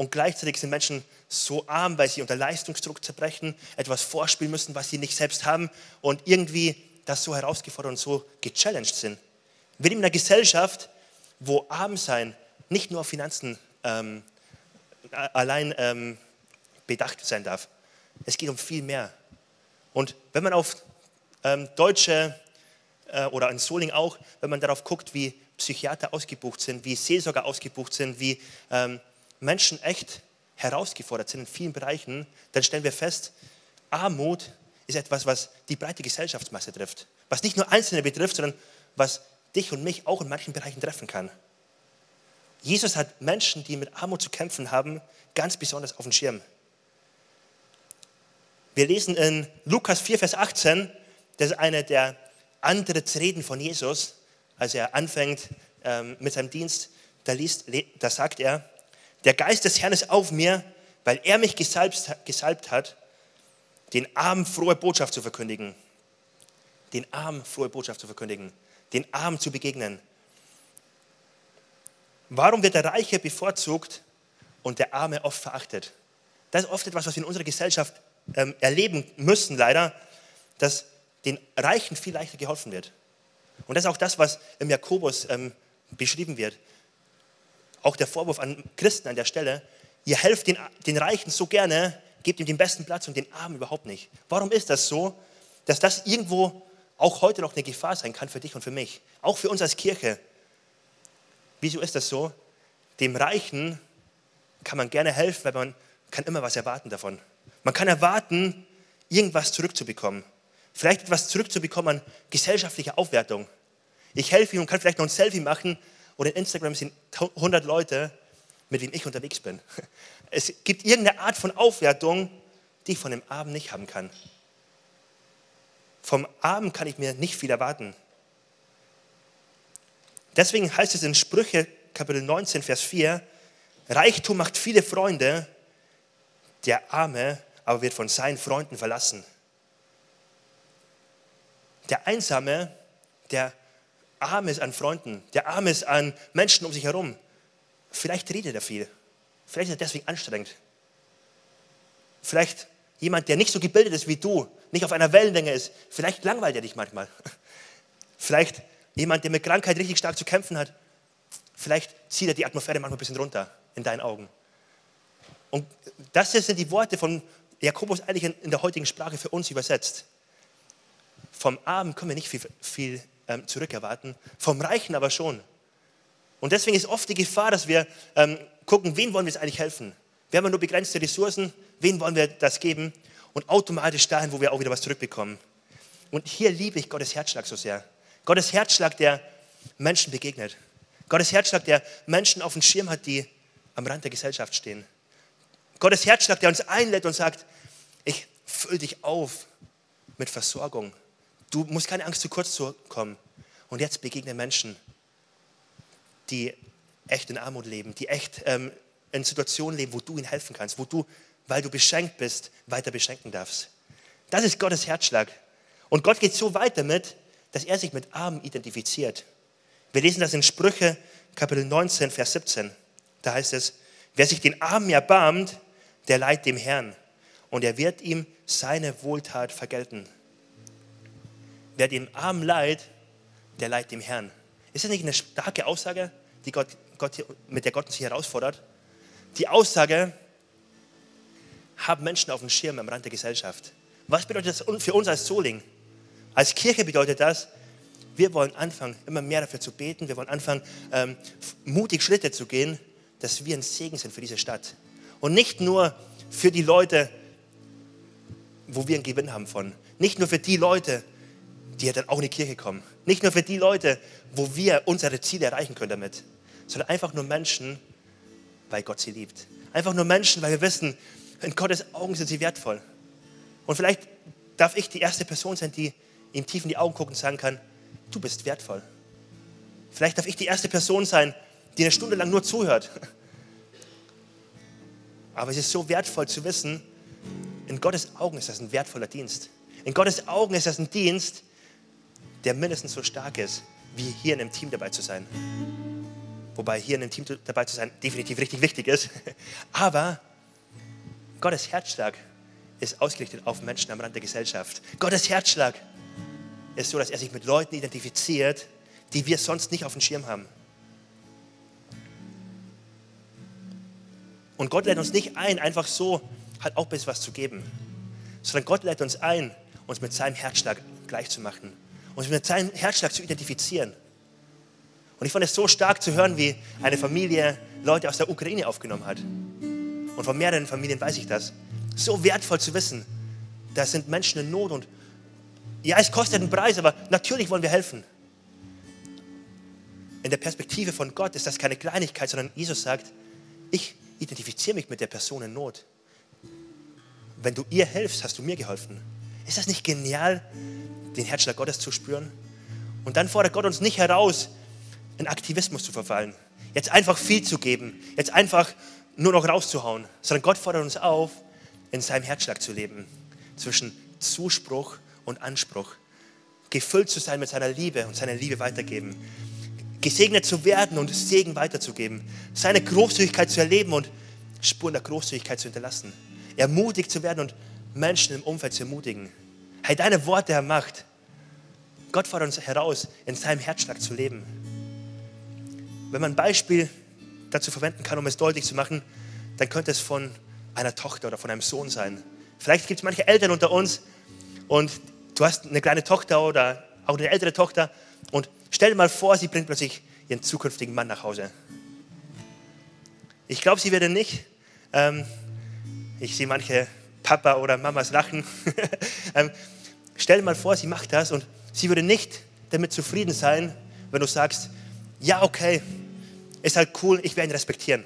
Und gleichzeitig sind Menschen so arm, weil sie unter Leistungsdruck zerbrechen, etwas vorspielen müssen, was sie nicht selbst haben und irgendwie das so herausgefordert und so gechallenged sind. Wir leben in einer Gesellschaft, wo arm sein nicht nur auf Finanzen ähm, allein ähm, bedacht sein darf. Es geht um viel mehr. Und wenn man auf ähm, deutsche äh, oder in Soling auch, wenn man darauf guckt, wie Psychiater ausgebucht sind, wie Seelsorger ausgebucht sind, wie ähm, Menschen echt herausgefordert sind in vielen Bereichen, dann stellen wir fest, Armut ist etwas, was die breite Gesellschaftsmasse trifft. Was nicht nur Einzelne betrifft, sondern was dich und mich auch in manchen Bereichen treffen kann. Jesus hat Menschen, die mit Armut zu kämpfen haben, ganz besonders auf dem Schirm. Wir lesen in Lukas 4, Vers 18, das ist eine der Antrittsreden von Jesus, als er anfängt ähm, mit seinem Dienst. Da, liest, da sagt er, der Geist des Herrn ist auf mir, weil er mich gesalbt, gesalbt hat, den Armen frohe Botschaft zu verkündigen. Den Armen frohe Botschaft zu verkündigen. Den Armen zu begegnen. Warum wird der Reiche bevorzugt und der Arme oft verachtet? Das ist oft etwas, was wir in unserer Gesellschaft ähm, erleben müssen, leider, dass den Reichen viel leichter geholfen wird. Und das ist auch das, was im Jakobus ähm, beschrieben wird auch der Vorwurf an Christen an der Stelle, ihr helft den, den Reichen so gerne, gebt ihm den besten Platz und den Armen überhaupt nicht. Warum ist das so, dass das irgendwo auch heute noch eine Gefahr sein kann für dich und für mich, auch für uns als Kirche? Wieso ist das so? Dem Reichen kann man gerne helfen, weil man kann immer was erwarten davon. Man kann erwarten, irgendwas zurückzubekommen. Vielleicht etwas zurückzubekommen an gesellschaftlicher Aufwertung. Ich helfe ihm und kann vielleicht noch ein Selfie machen und in Instagram sind 100 Leute, mit denen ich unterwegs bin. Es gibt irgendeine Art von Aufwertung, die ich von dem Abend nicht haben kann. Vom Abend kann ich mir nicht viel erwarten. Deswegen heißt es in Sprüche Kapitel 19, Vers 4, Reichtum macht viele Freunde, der Arme aber wird von seinen Freunden verlassen. Der Einsame, der arm ist an Freunden, der arm ist an Menschen um sich herum, Vielleicht redet er viel. Vielleicht ist er deswegen anstrengend. Vielleicht jemand, der nicht so gebildet ist wie du, nicht auf einer Wellenlänge ist. Vielleicht langweilt er dich manchmal. Vielleicht jemand, der mit Krankheit richtig stark zu kämpfen hat. Vielleicht zieht er die Atmosphäre manchmal ein bisschen runter in deinen Augen. Und das sind die Worte von Jakobus eigentlich in der heutigen Sprache für uns übersetzt. Vom Armen können wir nicht viel, viel ähm, zurückerwarten, vom Reichen aber schon. Und deswegen ist oft die Gefahr, dass wir ähm, gucken, wen wollen wir jetzt eigentlich helfen? Wir haben nur begrenzte Ressourcen, wen wollen wir das geben? Und automatisch dahin, wo wir auch wieder was zurückbekommen. Und hier liebe ich Gottes Herzschlag so sehr. Gottes Herzschlag, der Menschen begegnet. Gottes Herzschlag, der Menschen auf dem Schirm hat, die am Rand der Gesellschaft stehen. Gottes Herzschlag, der uns einlädt und sagt, ich fülle dich auf mit Versorgung. Du musst keine Angst zu kurz zu kommen. Und jetzt begegnen Menschen, die echt in Armut leben, die echt ähm, in Situationen leben, wo du ihnen helfen kannst, wo du, weil du beschenkt bist, weiter beschenken darfst. Das ist Gottes Herzschlag. Und Gott geht so weit damit, dass er sich mit Armen identifiziert. Wir lesen das in Sprüche Kapitel 19, Vers 17. Da heißt es, wer sich den Armen erbarmt, der leiht dem Herrn und er wird ihm seine Wohltat vergelten. Wer dem Armen leiht, der leiht dem Herrn. Ist das nicht eine starke Aussage, die Gott, Gott, mit der Gott uns hier herausfordert? Die Aussage, haben Menschen auf dem Schirm am Rand der Gesellschaft. Was bedeutet das für uns als Soling? Als Kirche bedeutet das, wir wollen anfangen, immer mehr dafür zu beten. Wir wollen anfangen, ähm, mutig Schritte zu gehen, dass wir ein Segen sind für diese Stadt. Und nicht nur für die Leute, wo wir einen Gewinn haben von. Nicht nur für die Leute, die ja dann auch in die Kirche kommen. Nicht nur für die Leute, wo wir unsere Ziele erreichen können damit. Sondern einfach nur Menschen, weil Gott sie liebt. Einfach nur Menschen, weil wir wissen, in Gottes Augen sind sie wertvoll. Und vielleicht darf ich die erste Person sein, die ihm tief in die Augen guckt und sagen kann, du bist wertvoll. Vielleicht darf ich die erste Person sein, die eine Stunde lang nur zuhört. Aber es ist so wertvoll zu wissen, in Gottes Augen ist das ein wertvoller Dienst. In Gottes Augen ist das ein Dienst, der mindestens so stark ist, wie hier in einem Team dabei zu sein. Wobei hier in einem Team dabei zu sein definitiv richtig wichtig ist. Aber Gottes Herzschlag ist ausgerichtet auf Menschen am Rand der Gesellschaft. Gottes Herzschlag ist so, dass er sich mit Leuten identifiziert, die wir sonst nicht auf dem Schirm haben. Und Gott lädt uns nicht ein, einfach so halt auch bis was zu geben, sondern Gott lädt uns ein, uns mit seinem Herzschlag gleich uns mit seinem Herzschlag zu identifizieren. Und ich fand es so stark zu hören, wie eine Familie Leute aus der Ukraine aufgenommen hat. Und von mehreren Familien weiß ich das. So wertvoll zu wissen, da sind Menschen in Not und ja, es kostet einen Preis, aber natürlich wollen wir helfen. In der Perspektive von Gott ist das keine Kleinigkeit, sondern Jesus sagt, ich identifiziere mich mit der Person in Not. Wenn du ihr hilfst, hast du mir geholfen. Ist das nicht genial, den Herzschlag Gottes zu spüren? Und dann fordert Gott uns nicht heraus, in Aktivismus zu verfallen, jetzt einfach viel zu geben, jetzt einfach nur noch rauszuhauen, sondern Gott fordert uns auf, in seinem Herzschlag zu leben, zwischen Zuspruch und Anspruch, gefüllt zu sein mit seiner Liebe und seiner Liebe weitergeben, gesegnet zu werden und Segen weiterzugeben, seine Großzügigkeit zu erleben und Spuren der Großzügigkeit zu hinterlassen, ermutigt zu werden und Menschen im Umfeld zu ermutigen. Hey, deine Worte haben Macht. Gott fordert uns heraus, in seinem Herzschlag zu leben. Wenn man ein Beispiel dazu verwenden kann, um es deutlich zu machen, dann könnte es von einer Tochter oder von einem Sohn sein. Vielleicht gibt es manche Eltern unter uns und du hast eine kleine Tochter oder auch eine ältere Tochter und stell dir mal vor, sie bringt plötzlich ihren zukünftigen Mann nach Hause. Ich glaube, sie würde nicht. Ähm, ich sehe manche Papa oder Mamas lachen. ähm, stell dir mal vor, sie macht das und sie würde nicht damit zufrieden sein, wenn du sagst, ja, okay, ist halt cool, ich werde ihn respektieren.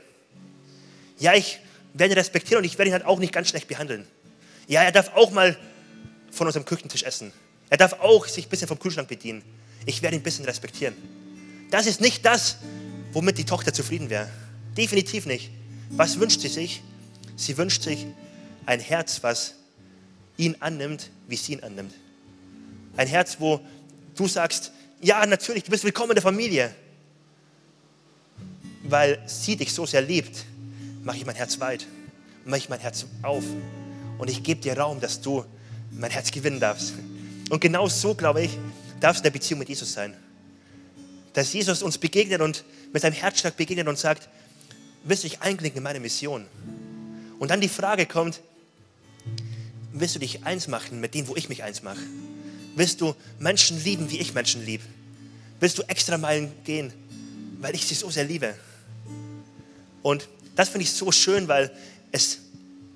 Ja, ich werde ihn respektieren und ich werde ihn halt auch nicht ganz schlecht behandeln. Ja, er darf auch mal von unserem Küchentisch essen. Er darf auch sich ein bisschen vom Kühlschrank bedienen. Ich werde ihn ein bisschen respektieren. Das ist nicht das, womit die Tochter zufrieden wäre. Definitiv nicht. Was wünscht sie sich? Sie wünscht sich ein Herz, was ihn annimmt, wie sie ihn annimmt. Ein Herz, wo du sagst, ja, natürlich, du bist willkommen in der Familie. weil sie dich so sehr liebt, mache ich mein Herz weit, mache ich mein Herz auf und ich gebe dir Raum, dass du mein Herz gewinnen darfst. Und genau so, glaube ich, darf es in der Beziehung mit Jesus sein. Dass Jesus uns begegnet und mit seinem Herzschlag begegnet und sagt, willst du dich einklinken in meine Mission? Und dann die Frage kommt, willst du dich eins machen mit denen, wo ich mich eins mache? Willst du Menschen lieben, wie ich Menschen liebe? Willst du extra Meilen gehen, weil ich sie so sehr liebe? Und das finde ich so schön, weil es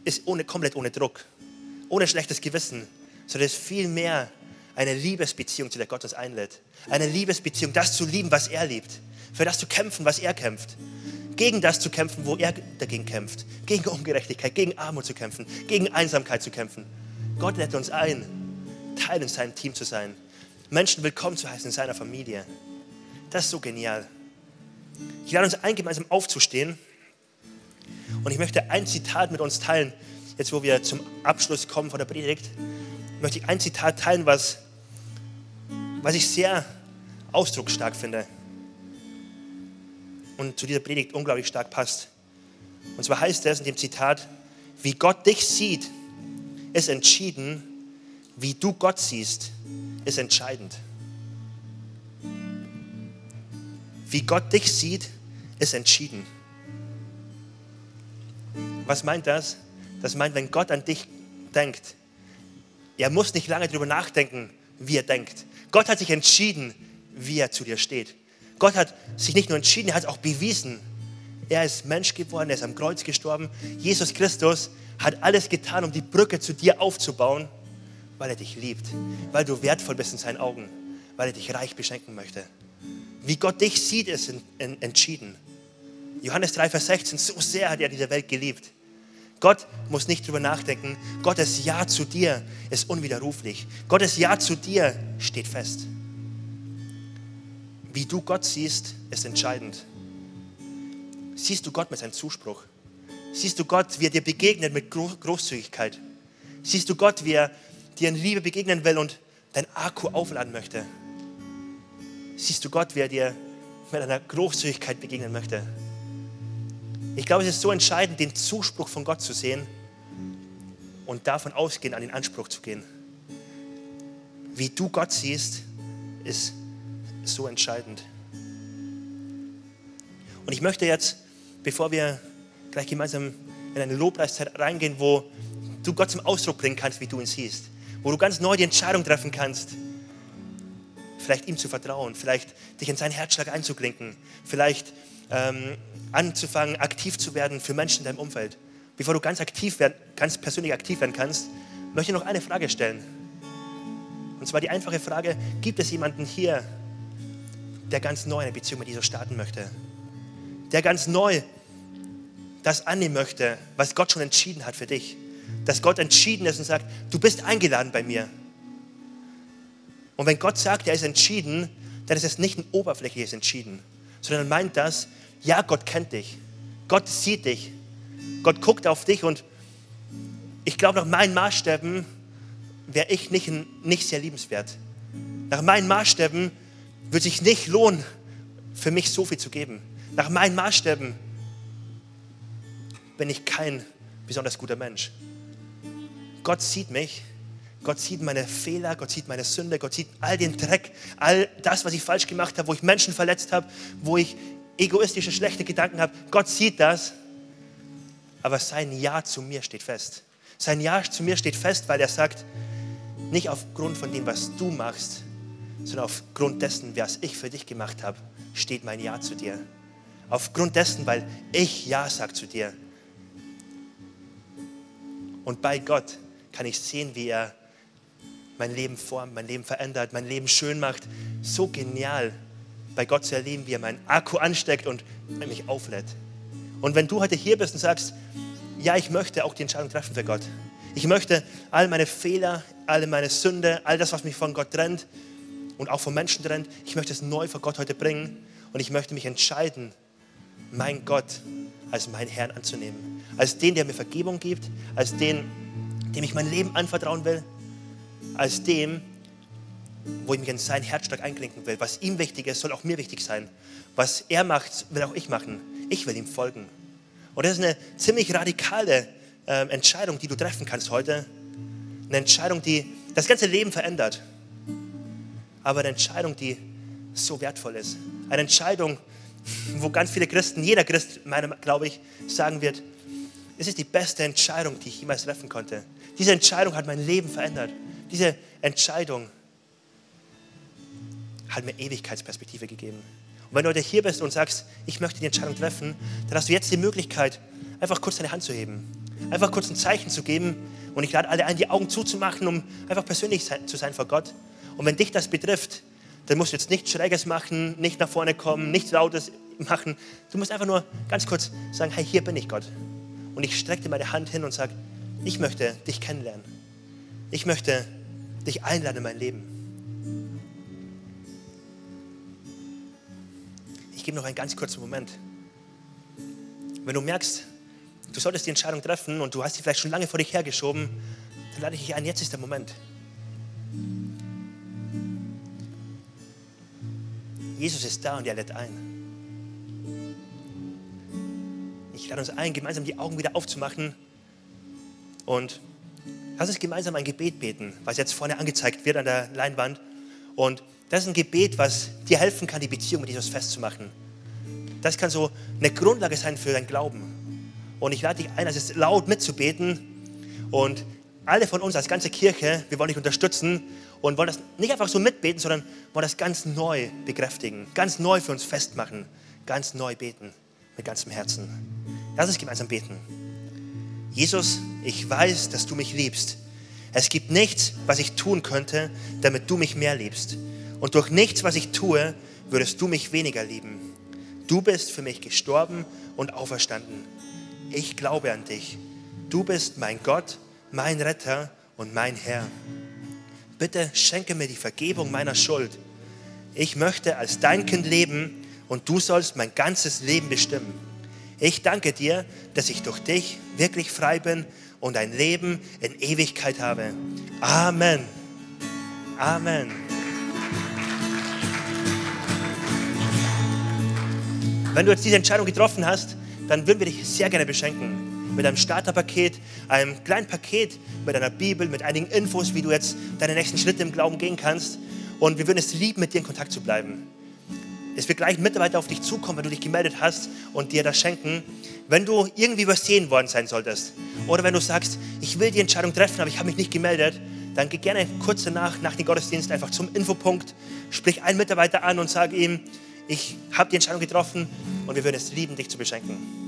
ist ohne, komplett ohne Druck, ohne schlechtes Gewissen, sondern es ist viel eine Liebesbeziehung, zu der Gott uns einlädt. Eine Liebesbeziehung, das zu lieben, was er liebt. Für das zu kämpfen, was er kämpft. Gegen das zu kämpfen, wo er dagegen kämpft. Gegen Ungerechtigkeit, gegen Armut zu kämpfen, gegen Einsamkeit zu kämpfen. Gott lädt uns ein, Teil in seinem Team zu sein. Menschen willkommen zu heißen in seiner Familie. Das ist so genial. Ich lade uns ein, gemeinsam aufzustehen. Und ich möchte ein Zitat mit uns teilen, jetzt wo wir zum Abschluss kommen von der Predigt. Möchte ich ein Zitat teilen, was was ich sehr ausdrucksstark finde und zu dieser Predigt unglaublich stark passt. Und zwar heißt es in dem Zitat, wie Gott dich sieht, ist entschieden, wie du Gott siehst, ist entscheidend. Wie Gott dich sieht, ist entschieden. Was meint das? Das meint, wenn Gott an dich denkt, er muss nicht lange darüber nachdenken, wie er denkt. Gott hat sich entschieden, wie er zu dir steht. Gott hat sich nicht nur entschieden, er hat es auch bewiesen. Er ist Mensch geworden, er ist am Kreuz gestorben. Jesus Christus hat alles getan, um die Brücke zu dir aufzubauen, weil er dich liebt, weil du wertvoll bist in seinen Augen, weil er dich reich beschenken möchte. Wie Gott dich sieht, ist entschieden. Johannes 3, Vers 16, so sehr hat er diese Welt geliebt. Gott muss nicht drüber nachdenken. Gottes Ja zu dir ist unwiderruflich. Gottes Ja zu dir steht fest. Wie du Gott siehst, ist entscheidend. Siehst du Gott mit seinem Zuspruch? Siehst du Gott, wie er dir begegnet mit Großzügigkeit? Siehst du Gott, wie er dir in Liebe begegnen will und dein Akku aufladen möchte? Siehst du Gott, wie er dir mit einer Großzügigkeit begegnen möchte? Ich glaube, es ist so entscheidend, den Zuspruch von Gott zu sehen und davon ausgehen, an den Anspruch zu gehen. Wie du Gott siehst, ist so entscheidend. Und ich möchte jetzt, bevor wir gleich gemeinsam in eine Lobpreiszeit reingehen, wo du Gott zum Ausdruck bringen kannst, wie du ihn siehst, wo du ganz neu die Entscheidung treffen kannst, vielleicht ihm zu vertrauen, vielleicht dich in seinen Herzschlag einzuklinken, vielleicht ähm, anzufangen, aktiv zu werden für Menschen in deinem Umfeld. Bevor du ganz aktiv werden, ganz persönlich aktiv werden kannst, möchte ich noch eine Frage stellen. Und zwar die einfache Frage, gibt es jemanden hier, der ganz neu eine Beziehung mit Jesus starten möchte? Der ganz neu das annehmen möchte, was Gott schon entschieden hat für dich? Dass Gott entschieden ist und sagt, du bist eingeladen bei mir. Und wenn Gott sagt, er ist entschieden, dann ist es nicht ein oberflächliches Entschieden, sondern meint das, ja, Gott kennt dich. Gott sieht dich. Gott guckt auf dich und ich glaube, nach meinen Maßstäben wäre ich nicht, nicht sehr liebenswert. Nach meinen Maßstäben würde sich nicht lohnen, für mich so viel zu geben. Nach meinen Maßstäben bin ich kein besonders guter Mensch. Gott sieht mich, Gott sieht meine Fehler, Gott sieht meine Sünde, Gott sieht all den Dreck, all das, was ich falsch gemacht habe, wo ich Menschen verletzt habe, wo ich egoistische, schlechte Gedanken habe. Gott sieht das, aber sein Ja zu mir steht fest. Sein Ja zu mir steht fest, weil er sagt, nicht aufgrund von dem, was du machst, sondern aufgrund dessen, was ich für dich gemacht habe, steht mein Ja zu dir. Aufgrund dessen, weil ich Ja sage zu dir. Und bei Gott kann ich sehen, wie er mein Leben formt, mein Leben verändert, mein Leben schön macht. So genial, bei Gott zu erleben, wie er meinen Akku ansteckt und mich auflädt. Und wenn du heute hier bist und sagst, ja, ich möchte auch die Entscheidung treffen für Gott. Ich möchte all meine Fehler, alle meine Sünde, all das, was mich von Gott trennt, und auch von Menschen trennt. Ich möchte es neu vor Gott heute bringen und ich möchte mich entscheiden, mein Gott als meinen Herrn anzunehmen. Als den, der mir Vergebung gibt, als den, dem ich mein Leben anvertrauen will, als dem, wo ich mich in sein Herzschlag einklinken will. Was ihm wichtig ist, soll auch mir wichtig sein. Was er macht, will auch ich machen. ich will ihm folgen. Und das ist eine ziemlich radikale äh, Entscheidung, die du treffen kannst heute. Eine Entscheidung, die das ganze Leben verändert. Aber eine Entscheidung, die so wertvoll ist. Eine Entscheidung, wo ganz viele Christen, jeder Christ, meiner, glaube ich, sagen wird, es ist die beste Entscheidung, die ich jemals treffen konnte. Diese Entscheidung hat mein Leben verändert. Diese Entscheidung hat mir Ewigkeitsperspektive gegeben. Und wenn du heute hier bist und sagst, ich möchte die Entscheidung treffen, dann hast du jetzt die Möglichkeit, einfach kurz deine Hand zu heben. Einfach kurz ein Zeichen zu geben. Und ich lade alle ein, die Augen zuzumachen, um einfach persönlich zu sein vor Gott. Und wenn dich das betrifft, dann musst du jetzt nichts Schräges machen, nicht nach vorne kommen, nichts Lautes machen. Du musst einfach nur ganz kurz sagen, hey, hier bin ich Gott. Und ich strecke dir meine Hand hin und sage, ich möchte dich kennenlernen. Ich möchte dich einladen in mein Leben. Ich gebe noch einen ganz kurzen Moment. Wenn du merkst, du solltest die Entscheidung treffen und du hast sie vielleicht schon lange vor dich hergeschoben, dann lade ich dich ein, jetzt ist der Moment. Jesus ist da und er lädt ein. Ich lade uns ein, gemeinsam die Augen wieder aufzumachen und lass uns gemeinsam ein Gebet beten, was jetzt vorne angezeigt wird an der Leinwand. Und das ist ein Gebet, was dir helfen kann, die Beziehung mit Jesus festzumachen. Das kann so eine Grundlage sein für dein Glauben. Und ich lade dich ein, es laut mitzubeten. Und alle von uns als ganze Kirche, wir wollen dich unterstützen und wollen das nicht einfach so mitbeten, sondern wollen das ganz neu bekräftigen, ganz neu für uns festmachen, ganz neu beten mit ganzem Herzen. Lass uns gemeinsam beten. Jesus, ich weiß, dass du mich liebst. Es gibt nichts, was ich tun könnte, damit du mich mehr liebst. Und durch nichts, was ich tue, würdest du mich weniger lieben. Du bist für mich gestorben und auferstanden. Ich glaube an dich. Du bist mein Gott, mein Retter und mein Herr. Bitte schenke mir die Vergebung meiner Schuld. Ich möchte als dein Kind leben und du sollst mein ganzes Leben bestimmen. Ich danke dir, dass ich durch dich wirklich frei bin und ein Leben in Ewigkeit habe. Amen. Amen. Wenn du jetzt diese Entscheidung getroffen hast, dann würden wir dich sehr gerne beschenken mit einem Starterpaket, einem kleinen Paket mit einer Bibel, mit einigen Infos, wie du jetzt deine nächsten Schritte im Glauben gehen kannst. Und wir würden es lieben, mit dir in Kontakt zu bleiben. Es wird gleich ein Mitarbeiter auf dich zukommen, wenn du dich gemeldet hast und dir das schenken. Wenn du irgendwie übersehen worden sein solltest oder wenn du sagst, ich will die Entscheidung treffen, aber ich habe mich nicht gemeldet, dann geh gerne kurz danach, nach dem Gottesdienst, einfach zum Infopunkt, sprich einen Mitarbeiter an und sag ihm, ich habe die Entscheidung getroffen und wir würden es lieben, dich zu beschenken.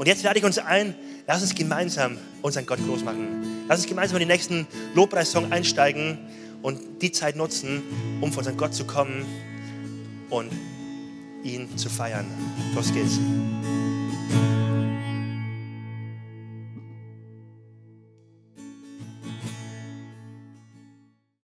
Und jetzt lade ich uns ein, lass uns gemeinsam unseren Gott groß machen. Lass uns gemeinsam in den nächsten Lobpreissong einsteigen und die Zeit nutzen, um vor unseren Gott zu kommen und ihn zu feiern. Los geht's.